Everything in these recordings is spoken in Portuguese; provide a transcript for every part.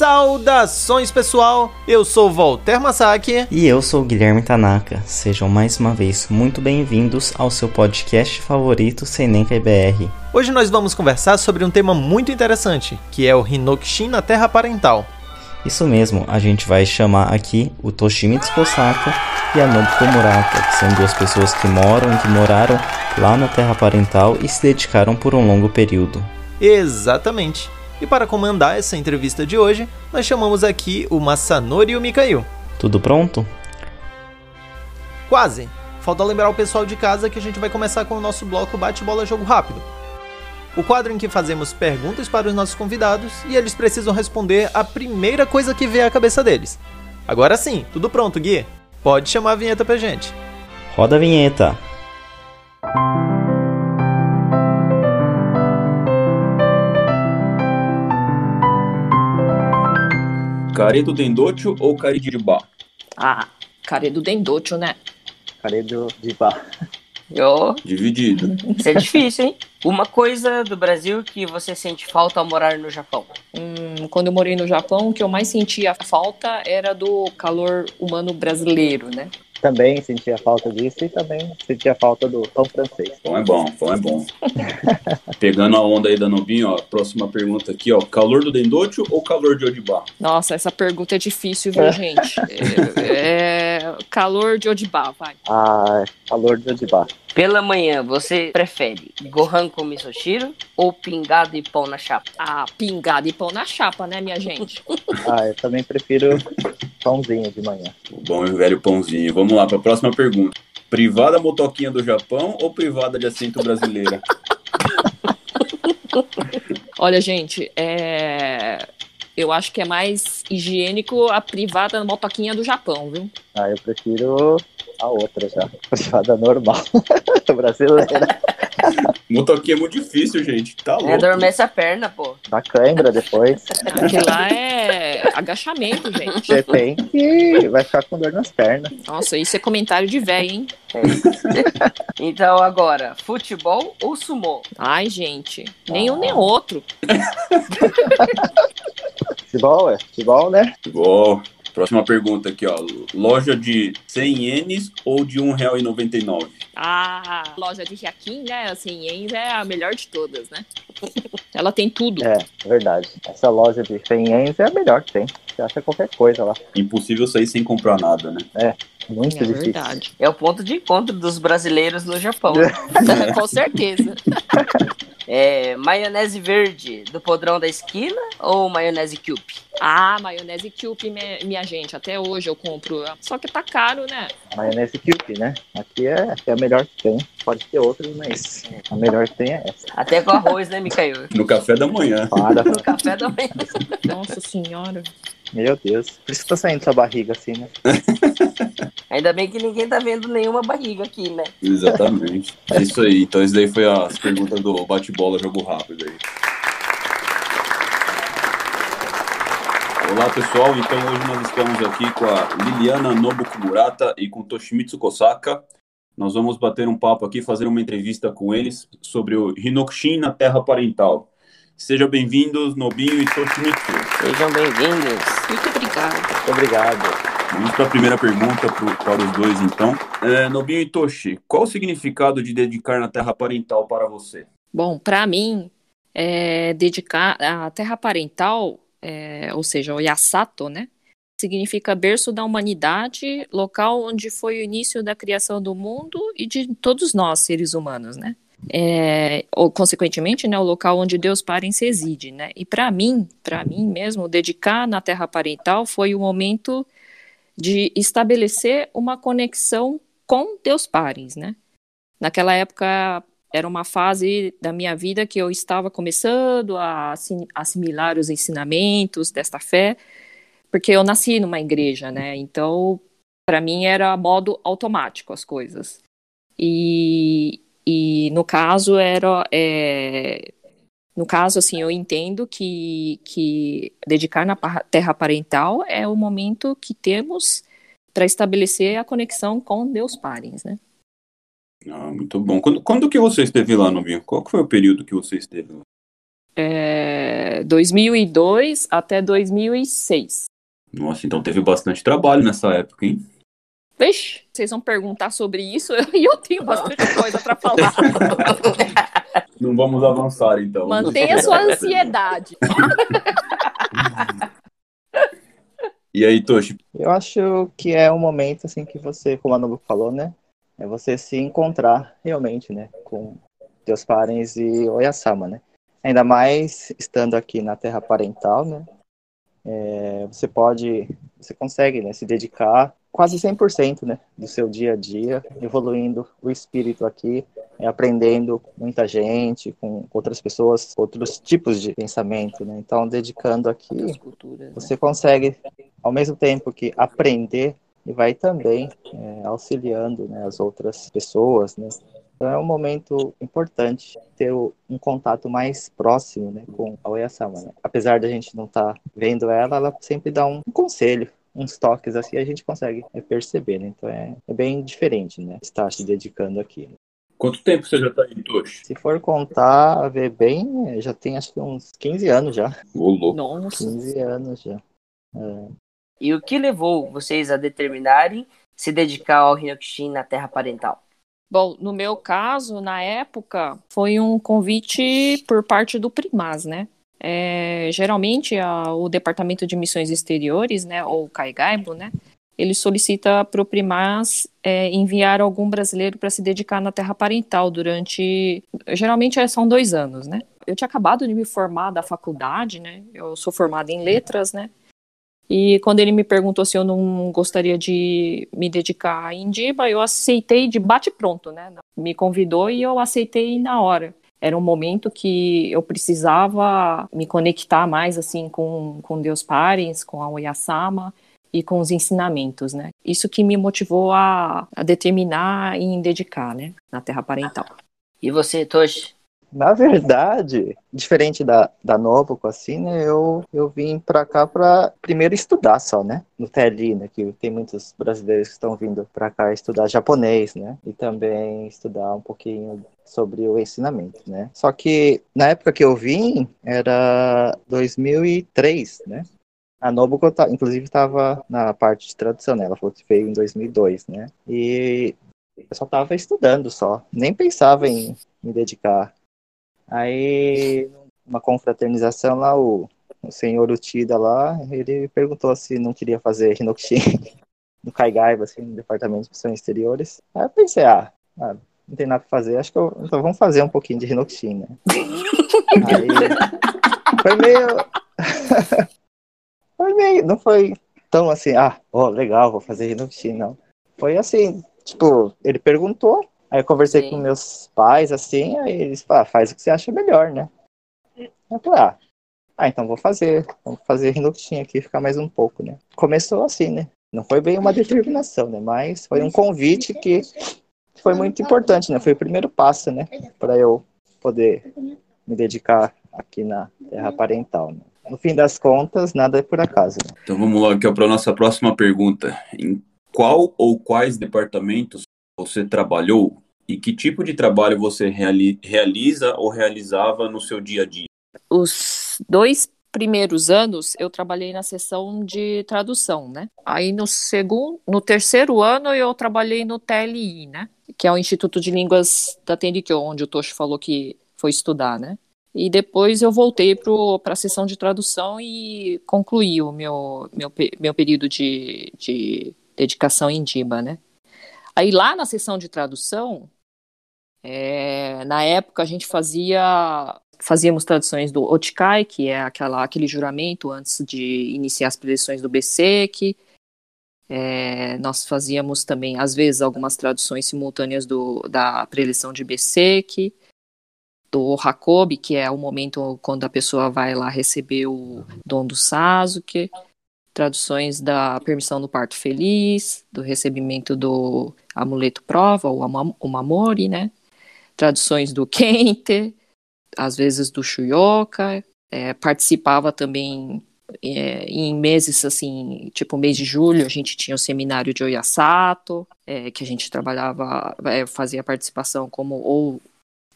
Saudações pessoal, eu sou Walter Masaki e eu sou Guilherme Tanaka. Sejam mais uma vez muito bem-vindos ao seu podcast favorito Sem Nem BR. Hoje nós vamos conversar sobre um tema muito interessante, que é o Hinokshin na Terra Parental. Isso mesmo, a gente vai chamar aqui o Toshimitsu Kosaka e a Nobuko Murata, que são duas pessoas que moram e que moraram lá na Terra Parental e se dedicaram por um longo período. Exatamente. E para comandar essa entrevista de hoje, nós chamamos aqui o Masanori e o Mikhail. Tudo pronto? Quase. Falta lembrar o pessoal de casa que a gente vai começar com o nosso bloco Bate-Bola Jogo Rápido. O quadro em que fazemos perguntas para os nossos convidados e eles precisam responder a primeira coisa que vê à cabeça deles. Agora sim, tudo pronto, Gui? Pode chamar a vinheta pra gente. Roda a vinheta. Caredo Dendocho ou Caridibá? Ah, Caredo Dendocho, né? Caredo Dibá. Eu... Dividido. Isso é difícil, hein? Uma coisa do Brasil que você sente falta ao morar no Japão? Hum, quando eu morei no Japão, o que eu mais sentia falta era do calor humano brasileiro, né? Também sentia falta disso e também sentia falta do pão francês. Pão é bom, pão é bom. Pegando a onda aí da Nobinho, ó, próxima pergunta aqui, ó, calor do Dendocho ou calor de Odibá? Nossa, essa pergunta é difícil, viu, gente? É, é, calor de Odibá, vai. Ah, calor de Odibá. Pela manhã, você prefere gohan com misoshiro ou pingado e pão na chapa? Ah, pingado e pão na chapa, né, minha gente? ah, eu também prefiro pãozinho de manhã. O bom e velho pãozinho. Vamos lá para a próxima pergunta. Privada motoquinha do Japão ou privada de assento brasileira? Olha, gente, é... eu acho que é mais higiênico a privada motoquinha do Japão, viu? Ah, eu prefiro a outra já. Privada normal. brasileira. Motoquinha é muito difícil, gente. Tá louco. É, adormece a perna, pô. Na cãibra depois. Aquilo lá é agachamento, gente. Você tem que... Vai ficar com dor nas pernas. Nossa, isso é comentário de velho, hein? É. então, agora, futebol ou sumô? Ai, gente, nenhum ah. nem outro. futebol, é? Futebol, né? Futebol. Próxima pergunta aqui, ó. Loja de 100 ienes ou de R$1,99? Ah, loja de Riaquim, né? 100 ienes é a melhor de todas, né? Ela tem tudo. É, verdade. Essa loja de 100 ienes é a melhor que tem. Você acha qualquer coisa lá. Impossível sair sem comprar nada, né? É. Muito é difícil. Verdade. É o ponto de encontro dos brasileiros no Japão. Com certeza. É, maionese verde do podrão da esquina ou maionese cube? Ah, maionese cube, minha gente. Até hoje eu compro. Só que tá caro, né? Maionese cube, né? Aqui é, aqui é a melhor que tem. Pode ter outras, mas a melhor que tem é essa. Até com arroz, né, Micael? No café da manhã. Para. No café da manhã. Nossa senhora. Meu Deus. Por isso que tá saindo sua barriga assim, né? Ainda bem que ninguém tá vendo nenhuma barriga aqui, né? Exatamente. É isso aí. Então, isso daí foi as perguntas do bate-bola, jogo rápido aí. Olá pessoal, então hoje nós estamos aqui com a Liliana Nobuko Murata e com Toshimitsu Kosaka. Nós vamos bater um papo aqui, fazer uma entrevista com eles sobre o Hinokushin na Terra Parental. Sejam bem-vindos, Nobinho e Toshimitsu. Sejam bem-vindos. Muito obrigado. Muito obrigado. Vamos para a primeira pergunta pro, para os dois, então. É, Nobinho e Toshi, qual o significado de dedicar na terra parental para você? Bom, para mim, é, dedicar a terra parental, é, ou seja, o Yasato, né? Significa berço da humanidade, local onde foi o início da criação do mundo e de todos nós, seres humanos, né? é, ou consequentemente, né, o local onde Deus Parens reside, né? E para mim, para mim mesmo, dedicar na terra parental foi o momento de estabelecer uma conexão com Deus Parens, né? Naquela época era uma fase da minha vida que eu estava começando a assimilar os ensinamentos desta fé, porque eu nasci numa igreja, né? Então, para mim era modo automático as coisas. E, e no caso era é, no caso assim eu entendo que que dedicar na terra parental é o momento que temos para estabelecer a conexão com Deus Parens, né? Ah, muito bom. Quando, quando que você esteve lá, Novinho? Qual foi o período que você esteve lá? É, é, 2002 até 2006. Nossa, então teve bastante trabalho nessa época, hein? Vixe, vocês vão perguntar sobre isso e eu tenho bastante coisa para falar. Não vamos avançar, então. Mantenha sua ansiedade. E aí, Toshi? Eu acho que é um momento assim que você, como a Nobu falou, né? É você se encontrar realmente, né? Com teus parentes e Oyasama, né? Ainda mais estando aqui na terra parental, né? É, você pode, você consegue né, se dedicar quase 100% né, do seu dia a dia, evoluindo o espírito aqui, é, aprendendo com muita gente, com outras pessoas, outros tipos de pensamento. Né? Então, dedicando aqui, Culturas, você consegue, ao mesmo tempo que aprender, e vai também é, auxiliando né, as outras pessoas, né? Então é um momento importante ter um contato mais próximo né, com a Oyasama. Né? Apesar da gente não estar tá vendo ela, ela sempre dá um conselho, uns toques assim, a gente consegue perceber. Né? Então é, é, bem diferente né, estar se dedicando aqui. Né? Quanto tempo você já está aí, Toshi? Se for contar, ver bem, já tem acho que uns 15 anos já. Ô, louco. Nossa. 15 anos já. É. E o que levou vocês a determinarem se dedicar ao Hinokushin na terra parental? Bom, no meu caso, na época, foi um convite por parte do Primas, né? É, geralmente, a, o Departamento de Missões Exteriores, né, ou Caigaibo, né, ele solicita para o Primas é, enviar algum brasileiro para se dedicar na terra parental durante, geralmente são dois anos, né? Eu tinha acabado de me formar da faculdade, né? Eu sou formada em letras, né? E quando ele me perguntou se eu não gostaria de me dedicar a Indiba, eu aceitei de bate-pronto, né? Me convidou e eu aceitei na hora. Era um momento que eu precisava me conectar mais assim com, com Deus Parens, com a Oyasama e com os ensinamentos, né? Isso que me motivou a, a determinar em dedicar, né? Na Terra Parental. E você, Toshi? Na verdade, diferente da, da Novo, assim, né, eu, eu vim para cá para primeiro estudar só, né, no TLI, né, que tem muitos brasileiros que estão vindo para cá estudar japonês, né, e também estudar um pouquinho sobre o ensinamento, né. Só que na época que eu vim era 2003, né, a Nobuko, tá, inclusive, estava na parte de tradução, né? Ela falou que veio em 2002, né? E eu só estava estudando só. Nem pensava em me dedicar Aí, uma confraternização lá, o, o senhor Utida lá, ele perguntou se não queria fazer Hinokushin no Kaigaiba, assim, no Departamento de Missões Exteriores. Aí eu pensei, ah, ah, não tem nada pra fazer, acho que eu, então vamos fazer um pouquinho de Hinokushin, né? Aí, foi meio... foi meio, não foi tão assim, ah, ó, oh, legal, vou fazer Hinokushin, não. Foi assim, tipo, ele perguntou, Aí eu conversei Sim. com meus pais, assim, aí eles falaram, ah, faz o que você acha melhor, né? Eu falei, ah, ah então vou fazer, vamos fazer Rinuxin aqui, ficar mais um pouco, né? Começou assim, né? Não foi bem uma determinação, né? Mas foi um convite que foi muito importante, né? Foi o primeiro passo, né? Para eu poder me dedicar aqui na terra parental. Né? No fim das contas, nada é por acaso. Né? Então vamos lá, aqui para a nossa próxima pergunta. Em qual ou quais departamentos você trabalhou e que tipo de trabalho você reali realiza ou realizava no seu dia a dia? Os dois primeiros anos eu trabalhei na seção de tradução, né? Aí no segundo, no terceiro ano eu trabalhei no TLI, né? Que é o Instituto de Línguas da Tendikyo, onde o Toshi falou que foi estudar, né? E depois eu voltei para a sessão de tradução e concluí o meu, meu, meu período de, de dedicação em Diba, né? Aí lá na sessão de tradução, é, na época a gente fazia fazíamos traduções do Otikai, que é aquela, aquele juramento antes de iniciar as preleções do BSEC. É, nós fazíamos também, às vezes, algumas traduções simultâneas do, da preleção de BSEC, do Hakobi, que é o momento quando a pessoa vai lá receber o dom do Sasuke traduções da permissão do parto feliz, do recebimento do amuleto prova, ou o mamori, né? Traduções do Kente, às vezes do Shuyoka, é, participava também é, em meses assim, tipo mês de julho, a gente tinha o seminário de Oyasato, é, que a gente trabalhava, é, fazia participação como ou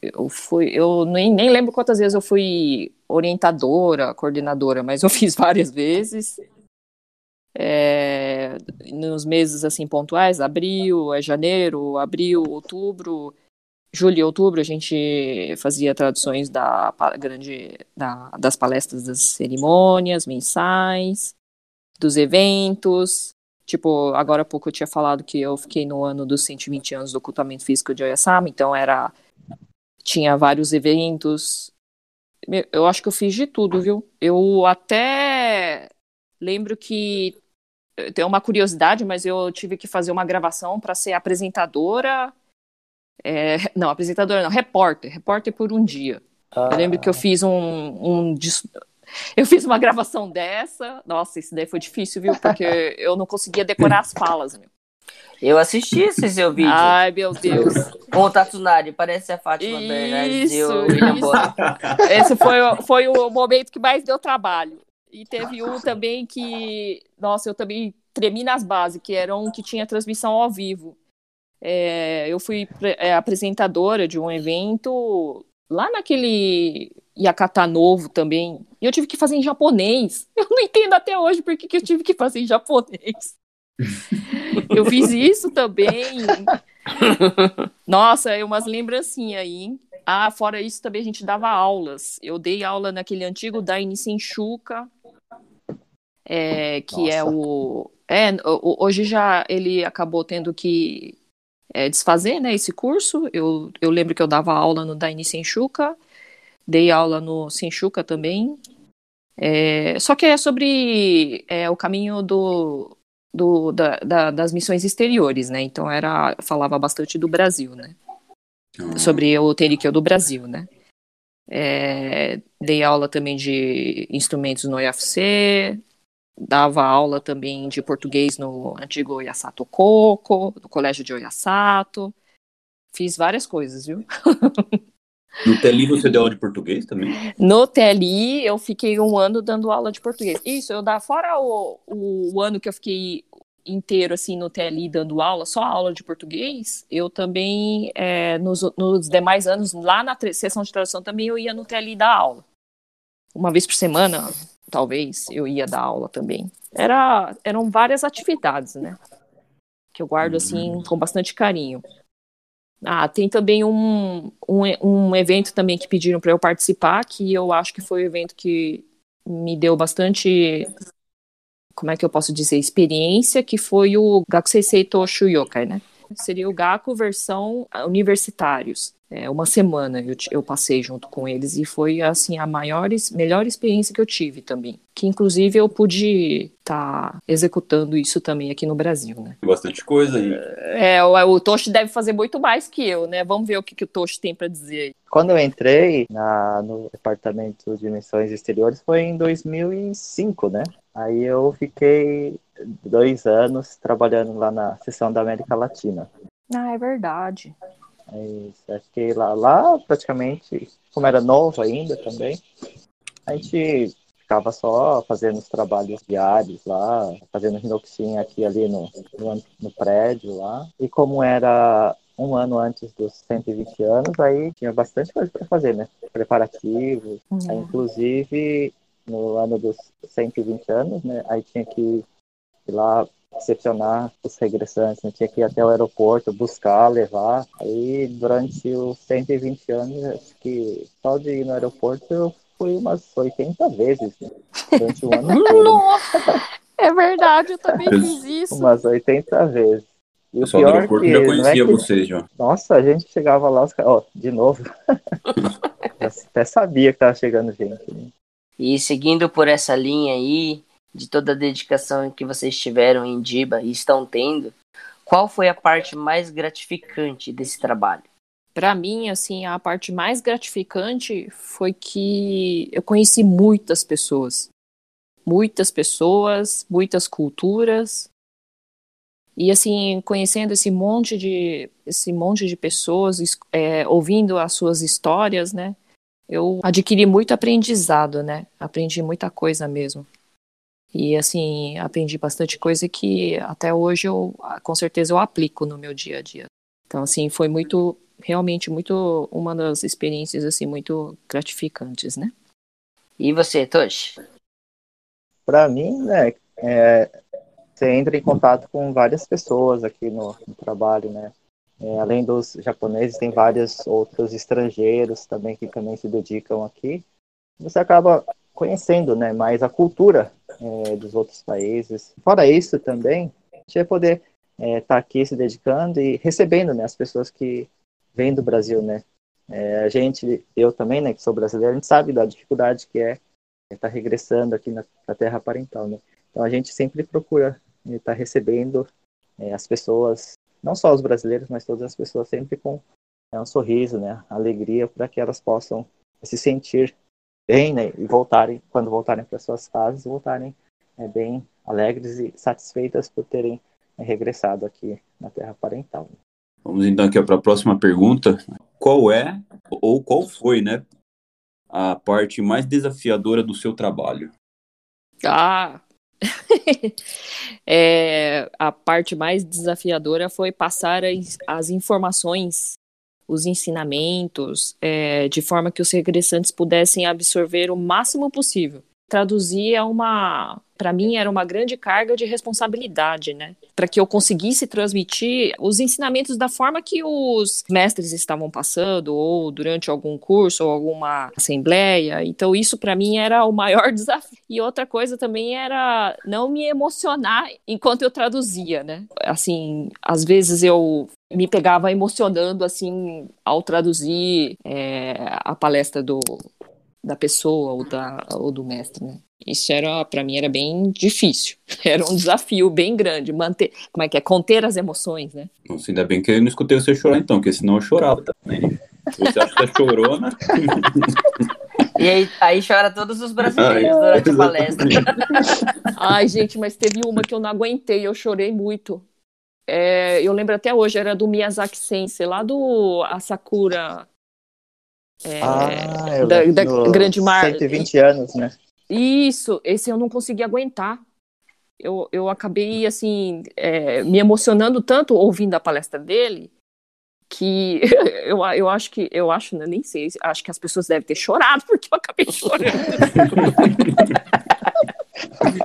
eu fui, eu nem, nem lembro quantas vezes eu fui orientadora, coordenadora, mas eu fiz várias vezes. É, nos meses assim pontuais, abril, é janeiro, abril, outubro, julho e outubro a gente fazia traduções da grande da, das palestras das cerimônias mensais, dos eventos. Tipo, agora há pouco eu tinha falado que eu fiquei no ano dos 120 anos do ocultamento físico de Oyasama, então era tinha vários eventos. Eu acho que eu fiz de tudo, viu? Eu até lembro que tem uma curiosidade, mas eu tive que fazer uma gravação para ser apresentadora. É, não, apresentadora não, repórter, repórter por um dia. Ah. Eu lembro que eu fiz um, um, eu fiz uma gravação dessa. Nossa, isso daí foi difícil, viu? Porque eu não conseguia decorar as falas, meu. Eu assisti esse seu vídeo. Ai, meu Deus. Com o Tatsunari, parece a Fátima Bernardes e o Esse foi, foi o momento que mais deu trabalho. E teve um também que, nossa, eu também tremi nas bases, que era um que tinha transmissão ao vivo. É, eu fui é, apresentadora de um evento lá naquele Yakata Novo também. E eu tive que fazer em japonês. Eu não entendo até hoje por que, eu tive que fazer em japonês. eu fiz isso também. Nossa, é umas lembrancinhas aí. Ah, fora isso, também a gente dava aulas. Eu dei aula naquele antigo Daini Senshuka, é, que é Nossa. é o. É, hoje já ele acabou tendo que é, desfazer né, esse curso. Eu, eu lembro que eu dava aula no Daini Senshuka, dei aula no Senshuka também. É, só que é sobre é, o caminho do, do da, da, das missões exteriores, né? Então era falava bastante do Brasil, né? Sobre o Terikyo do Brasil, né? É, dei aula também de instrumentos no IFC, dava aula também de português no antigo Oyasato Coco, no colégio de Oyasato. Fiz várias coisas, viu? No TLI você deu aula de português também? No TLI eu fiquei um ano dando aula de português. Isso, eu dá fora o, o, o, ano que eu fiquei inteiro assim no TLI dando aula, só aula de português, eu também é, nos, nos demais anos lá na sessão de tradução também eu ia no TLI dar aula. Uma vez por semana, talvez, eu ia dar aula também. Era, eram várias atividades, né? Que eu guardo assim com bastante carinho. Ah, tem também um, um, um evento também que pediram para eu participar, que eu acho que foi o um evento que me deu bastante, como é que eu posso dizer, experiência, que foi o Gakusei Seito Shuyokai, né? Seria o Gaku versão universitários é, uma semana eu, eu, passei junto com eles e foi assim a maior, melhor experiência que eu tive também. Que inclusive eu pude estar tá executando isso também aqui no Brasil, né? Bastante coisa aí. É, o, o Toshi deve fazer muito mais que eu, né? Vamos ver o que, que o Toshi tem para dizer aí. Quando eu entrei na, no departamento de missões exteriores foi em 2005, né? Aí eu fiquei dois anos trabalhando lá na seção da América Latina. Ah, é verdade. Mas acho que lá, lá praticamente, como era novo ainda também, a gente ficava só fazendo os trabalhos diários lá, fazendo rinoxinha aqui ali no, no, no, prédio lá. E como era um ano antes dos 120 anos, aí tinha bastante coisa para fazer, né? Preparativos. Uhum. Aí, inclusive, no ano dos 120 anos, né? Aí tinha que ir lá recepcionar os regressantes, né? tinha que ir até o aeroporto, buscar, levar. Aí, durante os 120 anos, acho que só de ir no aeroporto eu fui umas 80 vezes né? durante o ano todo. Nossa! É verdade, eu também fiz isso. Umas 80 vezes. E o pior do aeroporto que, já conhecia é que... vocês, João. Nossa, a gente chegava lá, os caras, ó, de novo. até sabia que tava chegando gente. Né? E seguindo por essa linha aí, de toda a dedicação que vocês tiveram em Diba e estão tendo, qual foi a parte mais gratificante desse trabalho? Para mim, assim, a parte mais gratificante foi que eu conheci muitas pessoas. Muitas pessoas, muitas culturas. E assim, conhecendo esse monte de esse monte de pessoas, é, ouvindo as suas histórias, né? Eu adquiri muito aprendizado, né? Aprendi muita coisa mesmo. E assim, aprendi bastante coisa que até hoje eu, com certeza, eu aplico no meu dia a dia. Então, assim, foi muito realmente muito uma das experiências assim muito gratificantes, né? E você, Toshi? Para mim, né, é, você entra em contato com várias pessoas aqui no, no trabalho, né? É, além dos japoneses, tem vários outros estrangeiros também que também se dedicam aqui. Você acaba conhecendo, né, mais a cultura é, dos outros países. Fora isso, também, a gente vai poder estar é, tá aqui se dedicando e recebendo, né, as pessoas que vêm do Brasil, né. É, a gente, eu também, né, que sou brasileiro, a gente sabe da dificuldade que é estar tá regressando aqui na, na terra parental, né. Então a gente sempre procura estar tá recebendo é, as pessoas, não só os brasileiros, mas todas as pessoas sempre com é, um sorriso, né, alegria, para que elas possam se sentir bem, né, e voltarem, quando voltarem para suas casas, voltarem é, bem alegres e satisfeitas por terem é, regressado aqui na terra parental. Vamos então aqui para a próxima pergunta. Qual é, ou qual foi, né, a parte mais desafiadora do seu trabalho? Ah, é, a parte mais desafiadora foi passar as, informações os ensinamentos, é, de forma que os regressantes pudessem absorver o máximo possível. Traduzir é uma, para mim, era uma grande carga de responsabilidade, né? Para que eu conseguisse transmitir os ensinamentos da forma que os mestres estavam passando, ou durante algum curso, ou alguma assembleia. Então, isso para mim era o maior desafio. E outra coisa também era não me emocionar enquanto eu traduzia, né? Assim, às vezes eu me pegava emocionando assim ao traduzir é, a palestra do, da pessoa ou, da, ou do mestre, né? Isso era, para mim, era bem difícil. Era um desafio bem grande, manter, como é que é, conter as emoções, né? Nossa, ainda bem que eu não escutei você chorar então, porque senão eu chorava também. Você acha que é chorona? E aí, aí chora todos os brasileiros durante a palestra. Ai, gente, mas teve uma que eu não aguentei, eu chorei muito. É, eu lembro até hoje, era do Miyazaki Sensei, lá do Asakura. É, ah, da, da Grande Mar. 120 anos, né? Isso, esse eu não consegui aguentar. Eu, eu acabei, assim, é, me emocionando tanto ouvindo a palestra dele, que eu, eu acho que, eu acho, né, nem sei, acho que as pessoas devem ter chorado, porque eu acabei chorando.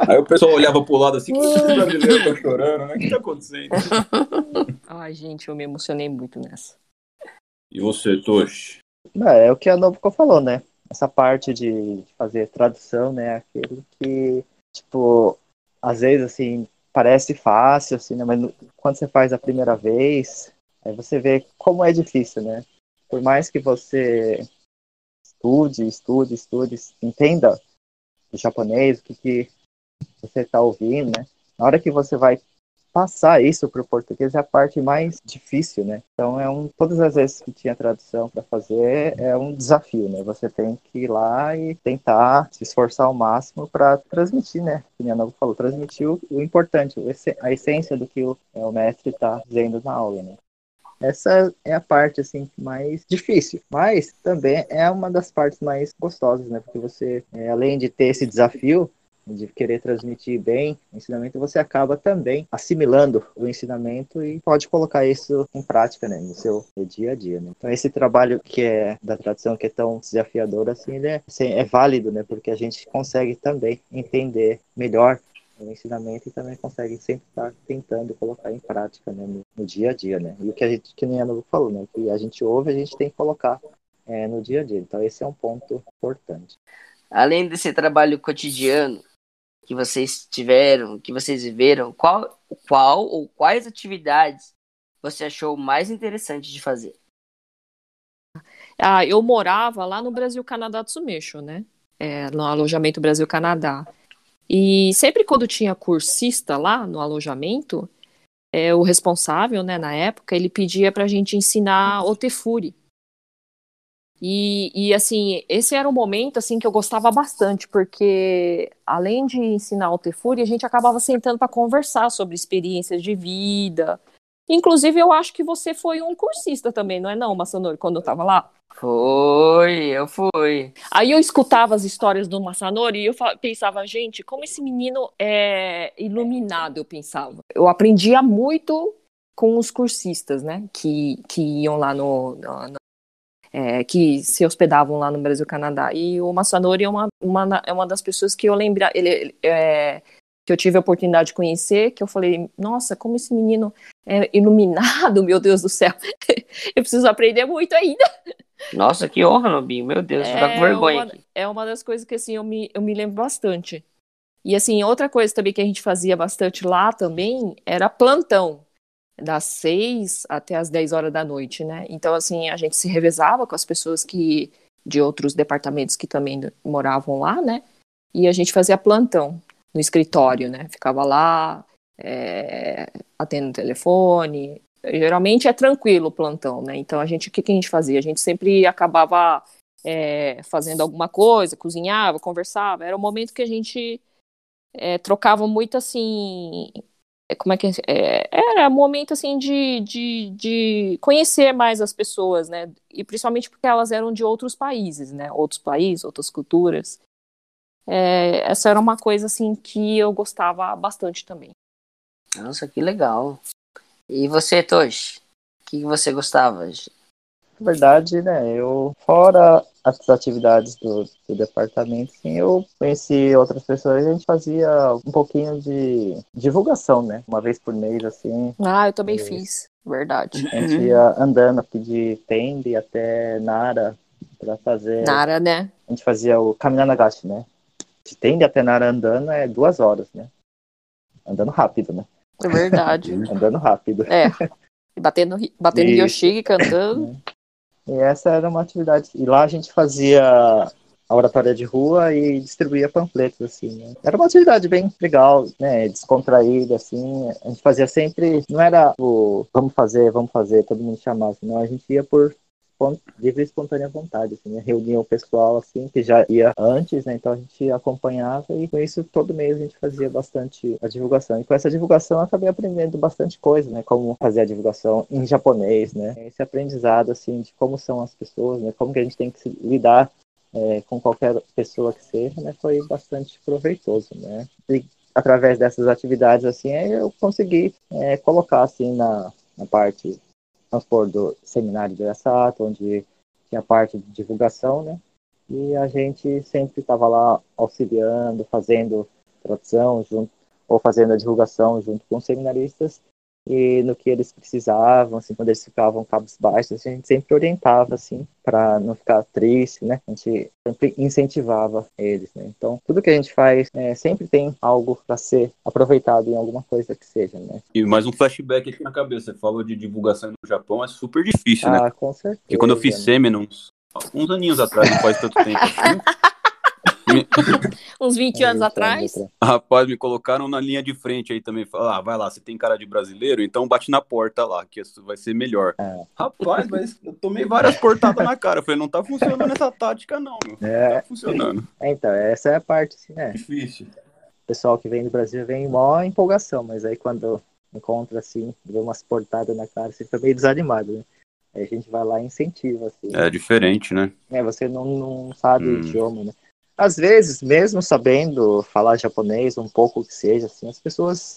Aí o pessoal olhava pro lado assim, que brasileiro tá chorando, né? O que tá acontecendo? Ai, gente, eu me emocionei muito nessa. E você, Toshi? É, é o que a Nobuko falou, né? Essa parte de fazer tradução, né? Aquilo que, tipo, às vezes, assim, parece fácil, assim, né? Mas quando você faz a primeira vez, aí você vê como é difícil, né? Por mais que você estude, estude, estude, entenda o japonês, o que, que você está ouvindo, né? Na hora que você vai passar isso para o português é a parte mais difícil, né? Então é um todas as vezes que tinha tradução para fazer é um desafio, né? Você tem que ir lá e tentar se esforçar ao máximo para transmitir, né? Como a Nova falou, transmitir o, o importante, a essência do que o, é, o mestre está dizendo na aula, né? Essa é a parte assim mais difícil, mas também é uma das partes mais gostosas, né? Porque você, é, além de ter esse desafio, de querer transmitir bem o ensinamento, você acaba também assimilando o ensinamento e pode colocar isso em prática, né, no seu dia a dia, né? Então esse trabalho que é da tradução que é tão desafiador assim, ele é, assim, é válido, né, porque a gente consegue também entender melhor o ensinamento e também consegue sempre estar tentando colocar em prática né, no, no, dia a dia, né? E o que a gente, que nem a Novo falou, né? Que a gente ouve, a gente tem que colocar é, no dia a dia. Então esse é um ponto importante. Além desse trabalho cotidiano, que vocês tiveram, que vocês viveram, qual, qual ou quais atividades você achou mais interessante de fazer? Ah, eu morava lá no Brasil Canadá Tsumesho, né? É, no alojamento Brasil Canadá. E sempre quando tinha cursista lá no alojamento, é, o responsável, né, na época, ele pedia para a gente ensinar o Tefuri, e, e, assim, esse era um momento assim que eu gostava bastante, porque além de ensinar o Tefuri, a gente acabava sentando para conversar sobre experiências de vida. Inclusive, eu acho que você foi um cursista também, não é não, Massanori, quando eu estava lá? Foi, eu fui. Aí eu escutava as histórias do Massanori e eu pensava, gente, como esse menino é iluminado, eu pensava. Eu aprendia muito com os cursistas, né? Que, que iam lá no. no, no é, que se hospedavam lá no Brasil Canadá. E o Massanori é uma, uma, é uma das pessoas que eu lembro. Ele, é, que eu tive a oportunidade de conhecer, que eu falei, nossa, como esse menino é iluminado, meu Deus do céu. eu preciso aprender muito ainda. Nossa, que honra, Nobinho. Meu Deus, é, tô com vergonha uma, É uma das coisas que, assim, eu me, eu me lembro bastante. E, assim, outra coisa também que a gente fazia bastante lá também era plantão. Das seis até as dez horas da noite, né? Então, assim, a gente se revezava com as pessoas que de outros departamentos que também moravam lá, né? E a gente fazia plantão no escritório, né? Ficava lá, é, atendendo o telefone. Geralmente é tranquilo o plantão, né? Então a gente, o que, que a gente fazia? A gente sempre acabava é, fazendo alguma coisa, cozinhava, conversava. Era o momento que a gente é, trocava muito assim. É, como é que é, era um momento assim de, de, de conhecer mais as pessoas, né? E principalmente porque elas eram de outros países, né? Outros países, outras culturas. É, essa era uma coisa assim que eu gostava bastante também. Nossa, que legal. E você, Tosh? O que você gostava? Na verdade, né, eu, fora as atividades do, do departamento, sim, eu conheci outras pessoas e a gente fazia um pouquinho de divulgação, né? Uma vez por mês, assim. Ah, eu também e... fiz, verdade. A gente ia andando aqui de Tende até Nara para fazer. Nara, né? A gente fazia o Caminhar Nagashi, né? Se tem de Atenara andando é duas horas, né? Andando rápido, né? É verdade. andando rápido. É. Batendo, batendo Yoshigi, cantando. E essa era uma atividade. E lá a gente fazia a oratória de rua e distribuía panfletos, assim, né? Era uma atividade bem legal, né? Descontraída, assim. A gente fazia sempre. Não era o vamos fazer, vamos fazer, todo mundo chamava, senão a gente ia por livre e espontânea vontade, assim, né? Reunia o pessoal, assim, que já ia antes, né? Então a gente acompanhava e com isso todo mês a gente fazia bastante a divulgação. E com essa divulgação eu acabei aprendendo bastante coisa, né? Como fazer a divulgação em japonês, né? Esse aprendizado, assim, de como são as pessoas, né? Como que a gente tem que se lidar é, com qualquer pessoa que seja, né? Foi bastante proveitoso, né? E através dessas atividades, assim, eu consegui é, colocar, assim, na, na parte vamos supor, do seminário do Yasato, onde tinha parte de divulgação, né? E a gente sempre estava lá auxiliando, fazendo tradução junto, ou fazendo a divulgação junto com os seminaristas e no que eles precisavam, assim, quando eles ficavam cabisbaixos, a gente sempre orientava, assim, para não ficar triste, né? A gente sempre incentivava eles, né? Então, tudo que a gente faz é, sempre tem algo para ser aproveitado em alguma coisa que seja, né? E mais um flashback aqui na cabeça, você falou de divulgação no Japão, é super difícil, né? Ah, com certeza. Porque quando eu fiz né? uns, uns aninhos atrás, não faz tanto tempo assim, Uns 20 anos atrás. Rapaz, me colocaram na linha de frente aí também. Falaram, ah, vai lá, você tem cara de brasileiro, então bate na porta lá, que isso vai ser melhor. É. Rapaz, mas eu tomei várias portadas na cara. Eu falei, não tá funcionando essa tática, não, meu. É. Não tá funcionando. É, então, essa é a parte, assim, né? Difícil. O pessoal que vem do Brasil vem mó empolgação, mas aí quando encontra assim, vê umas portadas na cara, você fica meio desanimado, né? Aí a gente vai lá e incentiva, assim. É diferente, né? É, você não, não sabe hum. o idioma, né? Às vezes, mesmo sabendo falar japonês, um pouco que seja, assim, as pessoas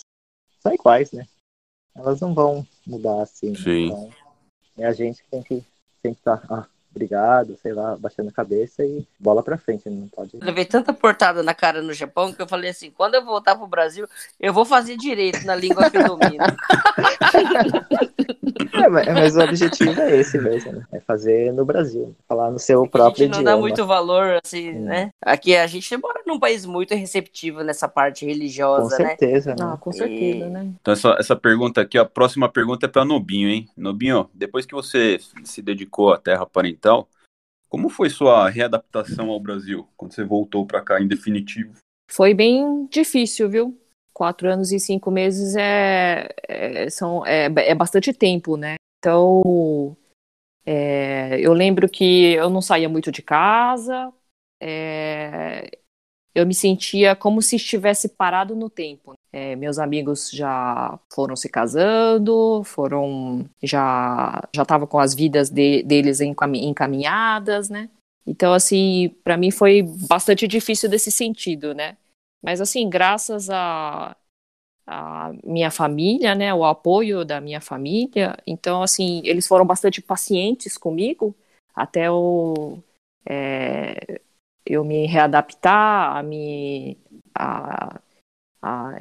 são iguais, né? Elas não vão mudar assim. Sim. Então, é a gente que tem que sempre estar, tá, obrigado, sei lá, baixando a cabeça e bola pra frente, não pode. Eu levei tanta portada na cara no Japão que eu falei assim: quando eu voltar pro Brasil, eu vou fazer direito na língua que eu domino. É, mas, o objetivo é esse mesmo, né? É fazer no Brasil, falar no seu próprio idioma. A gente não dá muito valor, assim, hum. né? Aqui a gente mora num país muito receptivo nessa parte religiosa, com certeza, né? né? Ah, com certeza, e... né? Então essa, essa pergunta aqui, a próxima pergunta é para Nobinho, hein? Nobinho, depois que você se dedicou à terra parental, como foi sua readaptação ao Brasil, quando você voltou para cá em definitivo? Foi bem difícil, viu? quatro anos e cinco meses é, é são, é, é, bastante tempo, né? Então, é, eu lembro que eu não saía muito de casa, é, eu me sentia como se estivesse parado no tempo. É, meus amigos já foram se casando, foram já já estavam com as vidas de, deles encaminhadas, né? Então, assim, para mim foi bastante difícil desse sentido, né? Mas assim, graças a a minha família, né, o apoio da minha família. Então, assim, eles foram bastante pacientes comigo até eu, é, eu me readaptar, a me a, a,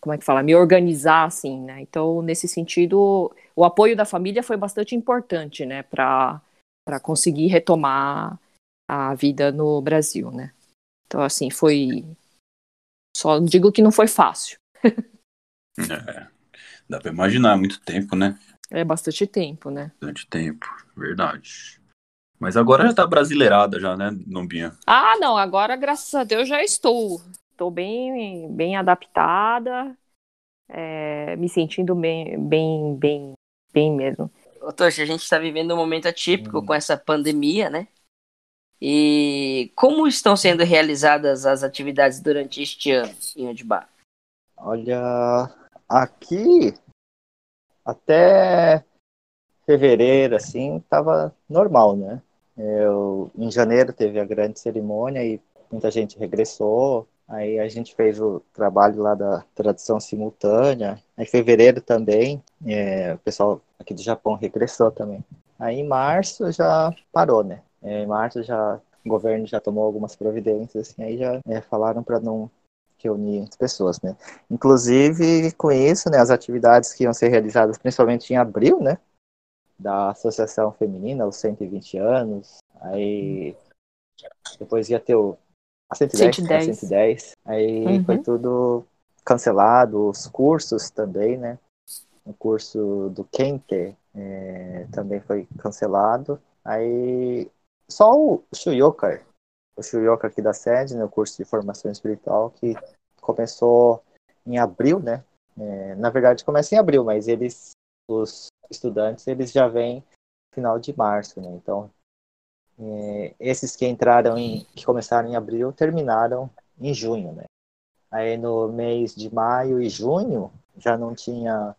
como é que fala, me organizar assim, né? Então, nesse sentido, o apoio da família foi bastante importante, né, para para conseguir retomar a vida no Brasil, né? Então, assim, foi só digo que não foi fácil. É, dá pra imaginar, muito tempo, né? É bastante tempo, né? Bastante tempo, verdade. Mas agora já tá brasileirada já, né, Nombinha? Ah, não, agora, graças a Deus, já estou. Estou bem, bem adaptada, é, me sentindo bem, bem, bem, bem mesmo. Ô, Tocha, a gente está vivendo um momento atípico hum. com essa pandemia, né? E como estão sendo realizadas as atividades durante este ano em Odibá? Olha, aqui até fevereiro, assim, tava normal, né? Eu, em janeiro teve a grande cerimônia e muita gente regressou. Aí a gente fez o trabalho lá da tradução simultânea. Em fevereiro também, é, o pessoal aqui do Japão regressou também. Aí em março já parou, né? É, em março já o governo já tomou algumas providências, assim, aí já é, falaram para não reunir as pessoas, né? Inclusive, com isso, né, as atividades que iam ser realizadas principalmente em abril, né, da Associação Feminina, os 120 anos, aí depois ia ter o a 110, 110. A 110 aí uhum. foi tudo cancelado, os cursos também, né, o curso do Kente é, também foi cancelado, aí só o Shuyoka, o Shuyoka aqui da sede, né, o curso de formação espiritual, que começou em abril, né? É, na verdade começa em abril, mas eles, os estudantes, eles já vêm final de março, né? Então, é, esses que entraram em, que começaram em abril, terminaram em junho, né? Aí no mês de maio e junho já não tinha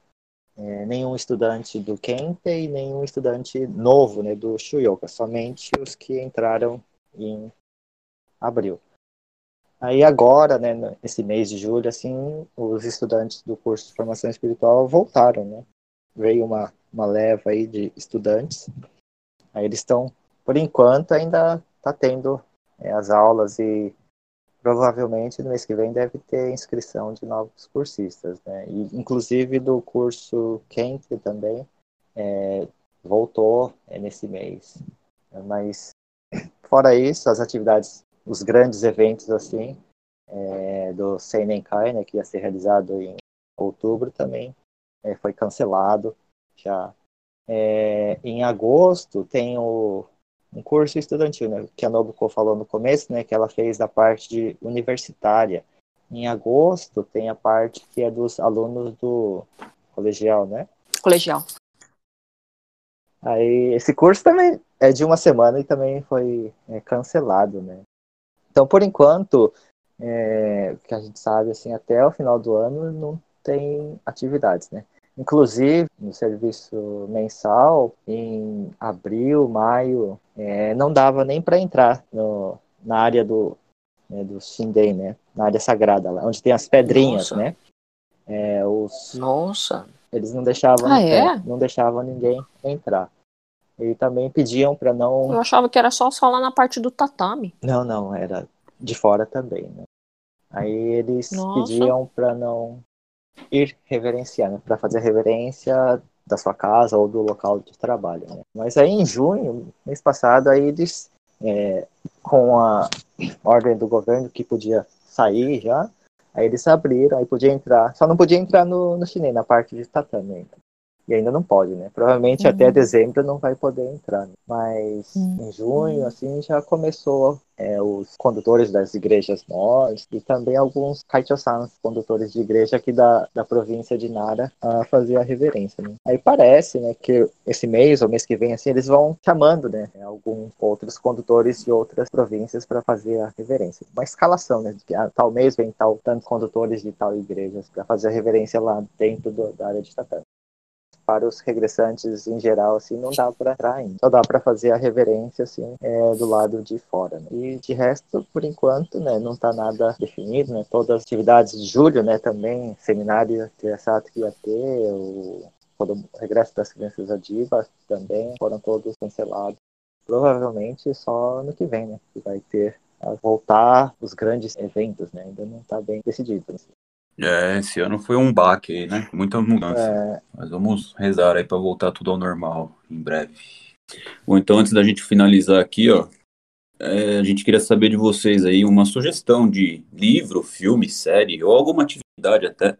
é, nenhum estudante do Kente e nenhum estudante novo né, do Shuyoka, somente os que entraram em abril. Aí agora, né, nesse mês de julho, assim, os estudantes do curso de formação espiritual voltaram, né? Veio uma, uma leva aí de estudantes. Aí eles estão, por enquanto, ainda está tendo é, as aulas e provavelmente no mês que vem deve ter inscrição de novos cursistas, né? E, inclusive do curso Quente também é, voltou é, nesse mês. Mas fora isso, as atividades, os grandes eventos assim é, do Seinenkai, né, que ia ser realizado em outubro também é, foi cancelado já. É, em agosto tem o um curso estudantil, né, que a Nobuko falou no começo, né, que ela fez da parte de universitária. Em agosto tem a parte que é dos alunos do colegial, né? Colegial. Aí esse curso também é de uma semana e também foi é, cancelado, né? Então, por enquanto, é, que a gente sabe, assim, até o final do ano não tem atividades, né? Inclusive, no serviço mensal, em abril, maio, é, não dava nem para entrar no, na área do, né, do Shinden, né? Na área sagrada, lá, onde tem as pedrinhas, Nossa. né? É, os, Nossa! Eles não deixavam, ah, é? não deixavam ninguém entrar. E também pediam para não. Eu achava que era só, só lá na parte do tatame. Não, não, era de fora também, né? Aí eles Nossa. pediam para não ir reverenciar, né? para fazer reverência da sua casa ou do local de trabalho. Né? Mas aí em junho, mês passado, aí eles, é, com a ordem do governo que podia sair já, aí eles abriram, aí podia entrar, só não podia entrar no, no chinês, na parte de tatame. E ainda não pode, né? Provavelmente uhum. até dezembro não vai poder entrar. Né? Mas uhum. em junho, assim, já começou é, os condutores das igrejas nós e também alguns kaito-sans, condutores de igreja aqui da, da província de Nara, a fazer a reverência. Né? Aí parece, né, que esse mês ou mês que vem, assim, eles vão chamando, né, alguns outros condutores de outras províncias para fazer a reverência. Uma escalação, né, de que ah, tal mês vem tal tantos condutores de tal igrejas para fazer a reverência lá dentro do, da área de Tatame. Para os regressantes em geral, assim, não dá para entrar ainda. Só dá para fazer a reverência, assim, é, do lado de fora. Né? E de resto, por enquanto, né, não está nada definido, né? Todas as atividades de julho, né, também, seminário interessado que ia ter, o, o regresso das crianças a Diva também foram todos cancelados. Provavelmente só ano que vem, né, que vai ter a voltar os grandes eventos, né? Ainda não está bem decidido. É, esse ano foi um baque aí, né? Muita mudança. É... Mas vamos rezar aí para voltar tudo ao normal em breve. Bom, então antes da gente finalizar aqui, ó, é, a gente queria saber de vocês aí uma sugestão de livro, filme, série ou alguma atividade até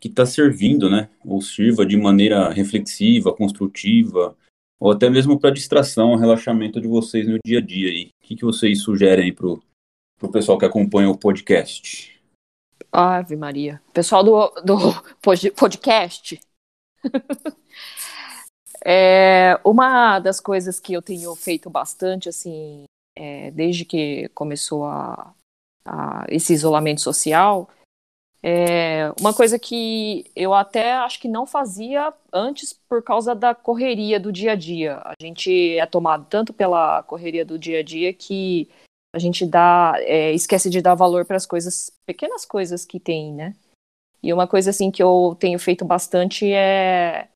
que está servindo, né? Ou sirva de maneira reflexiva, construtiva, ou até mesmo para distração, relaxamento de vocês no dia a dia aí. O que, que vocês sugerem aí pro, pro pessoal que acompanha o podcast? Ave Maria. Pessoal do, do podcast. é, uma das coisas que eu tenho feito bastante, assim, é, desde que começou a, a, esse isolamento social, é uma coisa que eu até acho que não fazia antes por causa da correria do dia a dia. A gente é tomado tanto pela correria do dia a dia que a gente dá, é, esquece de dar valor para as coisas, pequenas coisas que tem, né? E uma coisa assim que eu tenho feito bastante é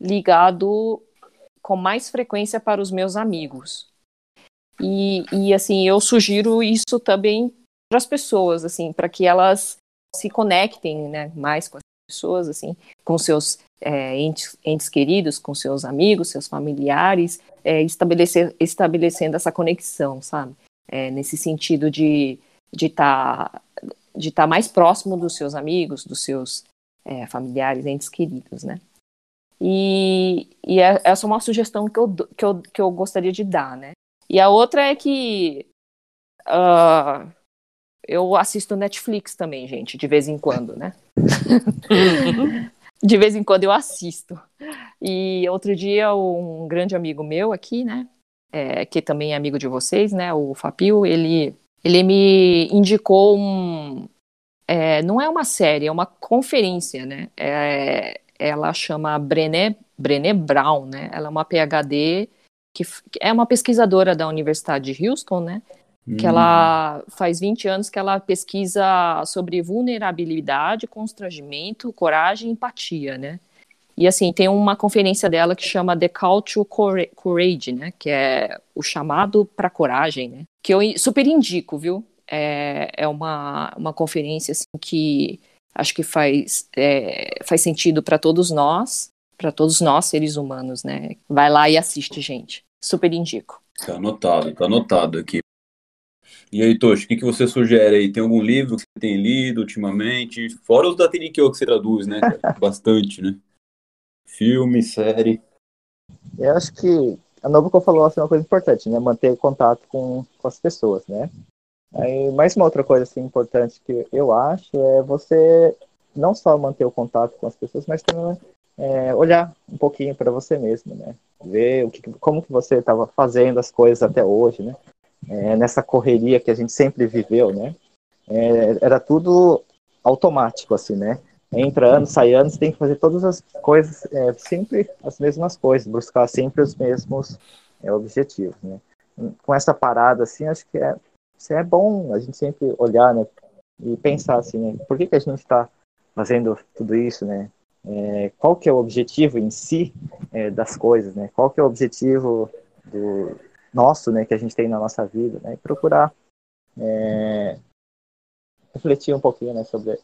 ligado com mais frequência para os meus amigos. E, e assim, eu sugiro isso também para as pessoas, assim, para que elas se conectem né, mais com as pessoas, assim, com seus é, entes, entes, queridos, com seus amigos, seus familiares, é, estabelecer, estabelecendo essa conexão, sabe? É, nesse sentido de de estar tá, de tá mais próximo dos seus amigos, dos seus é, familiares, entes queridos, né? E, e é, essa é uma sugestão que eu, que, eu, que eu gostaria de dar, né? E a outra é que uh, eu assisto Netflix também, gente, de vez em quando, né? de vez em quando eu assisto. E outro dia, um grande amigo meu aqui, né? É, que também é amigo de vocês, né? O Fapio, ele, ele me indicou um. É, não é uma série, é uma conferência, né? É, ela chama Brené, Brené Brown, né? Ela é uma PhD que é uma pesquisadora da Universidade de Houston, né? que ela hum. faz 20 anos que ela pesquisa sobre vulnerabilidade, constrangimento, coragem e empatia, né? E assim, tem uma conferência dela que chama The Call to Courage, né? Que é o chamado para coragem, né? Que eu super indico, viu? É, é uma, uma conferência assim, que acho que faz, é, faz sentido para todos nós, para todos nós seres humanos, né? Vai lá e assiste, gente. Super indico. Tá anotado, tá anotado aqui. E aí, Toshi, o que, que você sugere aí? Tem algum livro que você tem lido ultimamente? Fora os da Tenikyo que você traduz, né? Bastante, né? Filme, série. Eu acho que a Nobuko falou assim, uma coisa importante, né? Manter contato com, com as pessoas, né? Aí, mais uma outra coisa assim, importante que eu acho é você não só manter o contato com as pessoas, mas também é, olhar um pouquinho para você mesmo, né? Ver o que, como que você estava fazendo as coisas até hoje, né? é, nessa correria que a gente sempre viveu, né? É, era tudo automático, assim, né? Entra ano, sai ano, você tem que fazer todas as coisas, é, sempre as mesmas coisas, buscar sempre os mesmos é, objetivos, né? Com essa parada, assim, acho que é, é bom a gente sempre olhar, né? E pensar, assim, né? Por que, que a gente está fazendo tudo isso, né? É, qual que é o objetivo em si é, das coisas, né? Qual que é o objetivo do, nosso, né, que a gente tem na nossa vida, né, e procurar é, refletir um pouquinho, né, sobre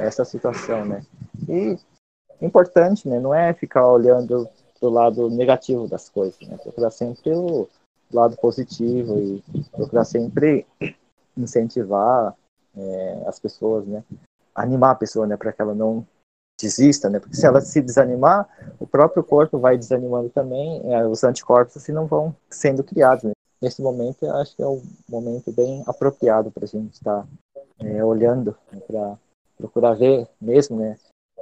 essa situação, né. E importante, né, não é ficar olhando do lado negativo das coisas, né, procurar sempre o lado positivo e procurar sempre incentivar é, as pessoas, né, animar a pessoa, né, para que ela não desista, né? Porque se ela se desanimar, o próprio corpo vai desanimando também, é, os anticorpos assim não vão sendo criados. Né? Nesse momento, acho que é um momento bem apropriado para a gente estar é, olhando, né? para procurar ver mesmo, né?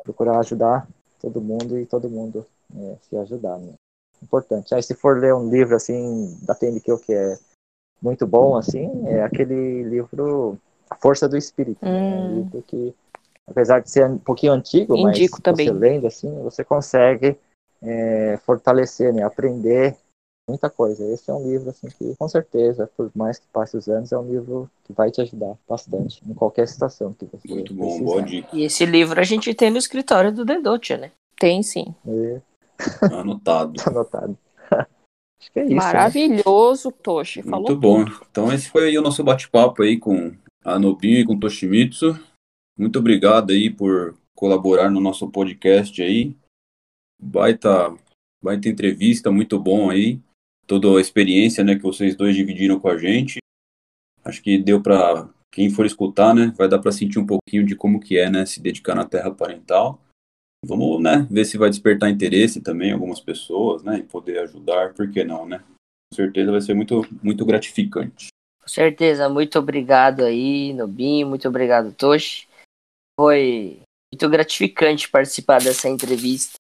Procurar ajudar todo mundo e todo mundo é, se ajudar, né? Importante. Aí, se for ler um livro assim da TNQ que é muito bom, assim, é aquele livro A Força do Espírito, hum. né? um livro que apesar de ser um pouquinho antigo, Indico mas também. você lendo assim, você consegue é, fortalecer, né? Aprender muita coisa. Esse é um livro assim que, com certeza, por mais que passe os anos, é um livro que vai te ajudar bastante em qualquer situação que você Muito bom, precisar. boa dica. E esse livro a gente tem no escritório do Dedotia, né? Tem sim. É, Anotado. tá anotado. Acho que é isso. né? Maravilhoso, Toshi. Falou Muito bom. Então esse foi aí o nosso bate-papo aí com a Nobi e com o Toshimitsu. Muito obrigado aí por colaborar no nosso podcast aí. Baita, baita entrevista, muito bom aí. Toda a experiência, né, que vocês dois dividiram com a gente. Acho que deu para quem for escutar, né, vai dar para sentir um pouquinho de como que é, né, se dedicar na terra parental. Vamos, né, ver se vai despertar interesse também algumas pessoas, né, e poder ajudar, por que não, né? Com certeza vai ser muito, muito gratificante. Com certeza, muito obrigado aí, Nobinho, muito obrigado, Toshi. Foi muito gratificante participar dessa entrevista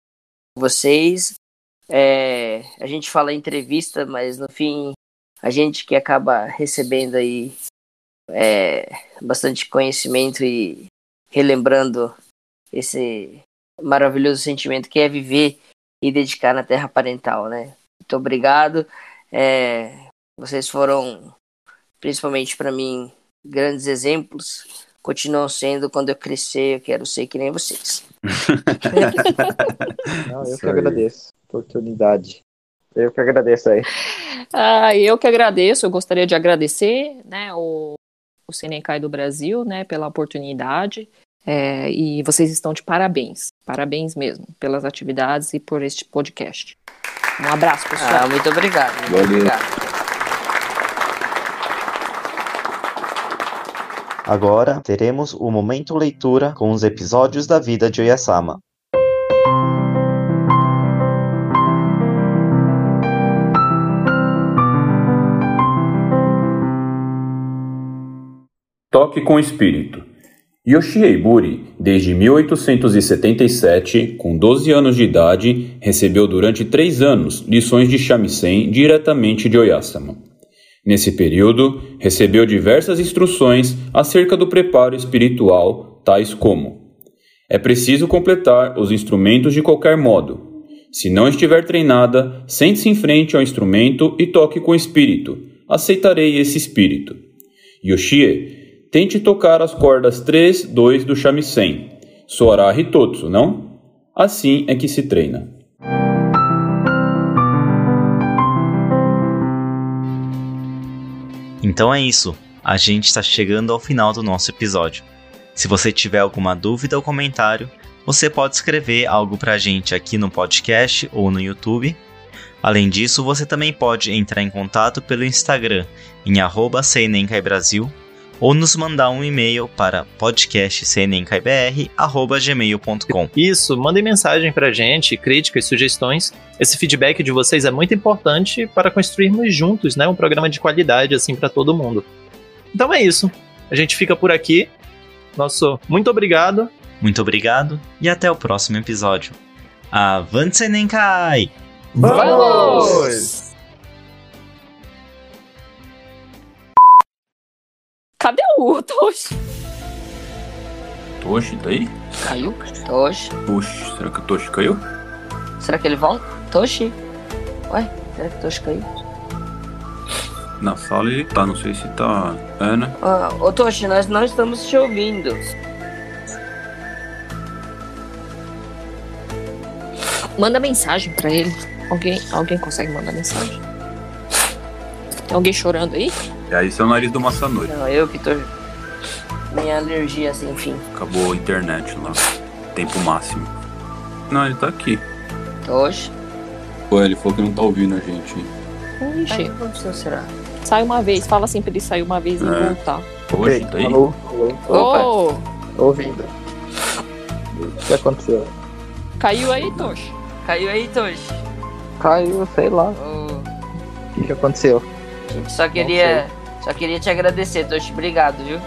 com vocês. É, a gente fala entrevista, mas no fim a gente que acaba recebendo aí é, bastante conhecimento e relembrando esse maravilhoso sentimento que é viver e dedicar na terra parental, né? Muito obrigado. É, vocês foram principalmente para mim, grandes exemplos. Continuam sendo, quando eu crescer, eu quero ser que nem vocês. Não, eu Isso que aí. agradeço oportunidade. Eu que agradeço aí. Ah, eu que agradeço, eu gostaria de agradecer, né, o, o Senecai do Brasil, né, pela oportunidade, é, e vocês estão de parabéns, parabéns mesmo, pelas atividades e por este podcast. Um abraço, pessoal. Ah, muito obrigado. Muito Valeu. obrigado. Agora teremos o momento leitura com os episódios da vida de Oyasama. Toque com espírito. Yoshi Eiburi, desde 1877, com 12 anos de idade, recebeu durante três anos lições de shamisen diretamente de Oyasama. Nesse período, recebeu diversas instruções acerca do preparo espiritual, tais como: é preciso completar os instrumentos de qualquer modo. Se não estiver treinada, sente-se em frente ao instrumento e toque com espírito. Aceitarei esse espírito. Yoshie, tente tocar as cordas 3, 2 do shamisen. Soará hitotsu, não? Assim é que se treina. Então é isso, a gente está chegando ao final do nosso episódio. Se você tiver alguma dúvida ou comentário, você pode escrever algo pra gente aqui no podcast ou no YouTube. Além disso, você também pode entrar em contato pelo Instagram em arroba Brasil ou nos mandar um e-mail para podcastcnncaiBR@gmail.com. Isso, mandem mensagem pra gente, críticas, sugestões. Esse feedback de vocês é muito importante para construirmos juntos, né, um programa de qualidade assim para todo mundo. Então é isso. A gente fica por aqui. Nosso muito obrigado. Muito obrigado e até o próximo episódio. Avante Senenkai! Vamos! Cadê o Toshi? Toshi, tá aí? Caiu? Toshi. Puxa, será que o Toshi caiu? Será que ele volta? Toshi? Ué, será que Toshi caiu? Na sala ele tá, não sei se tá. É, né? Ah, ô Toshi, nós não estamos te ouvindo. Manda mensagem pra ele. Alguém, alguém consegue mandar mensagem? Tem alguém chorando aí? E aí, seu nariz do Massanori. Não, eu que tô. Minha alergia sem fim. Acabou a internet lá. Tempo máximo. Não, ele tá aqui. Toshi. Ué, ele falou que não tá ouvindo a gente. Ixi, o que aconteceu, será? sai uma vez. Fala assim pra ele sair uma vez e É. voltar. Toshi, tá aí? Alô, alô, tô ouvindo. O que aconteceu? caiu aí, Toshi? Caiu aí, Toshi. Caiu, sei lá. O que, que aconteceu? Só queria. Só queria te agradecer, Toshi. Obrigado, viu?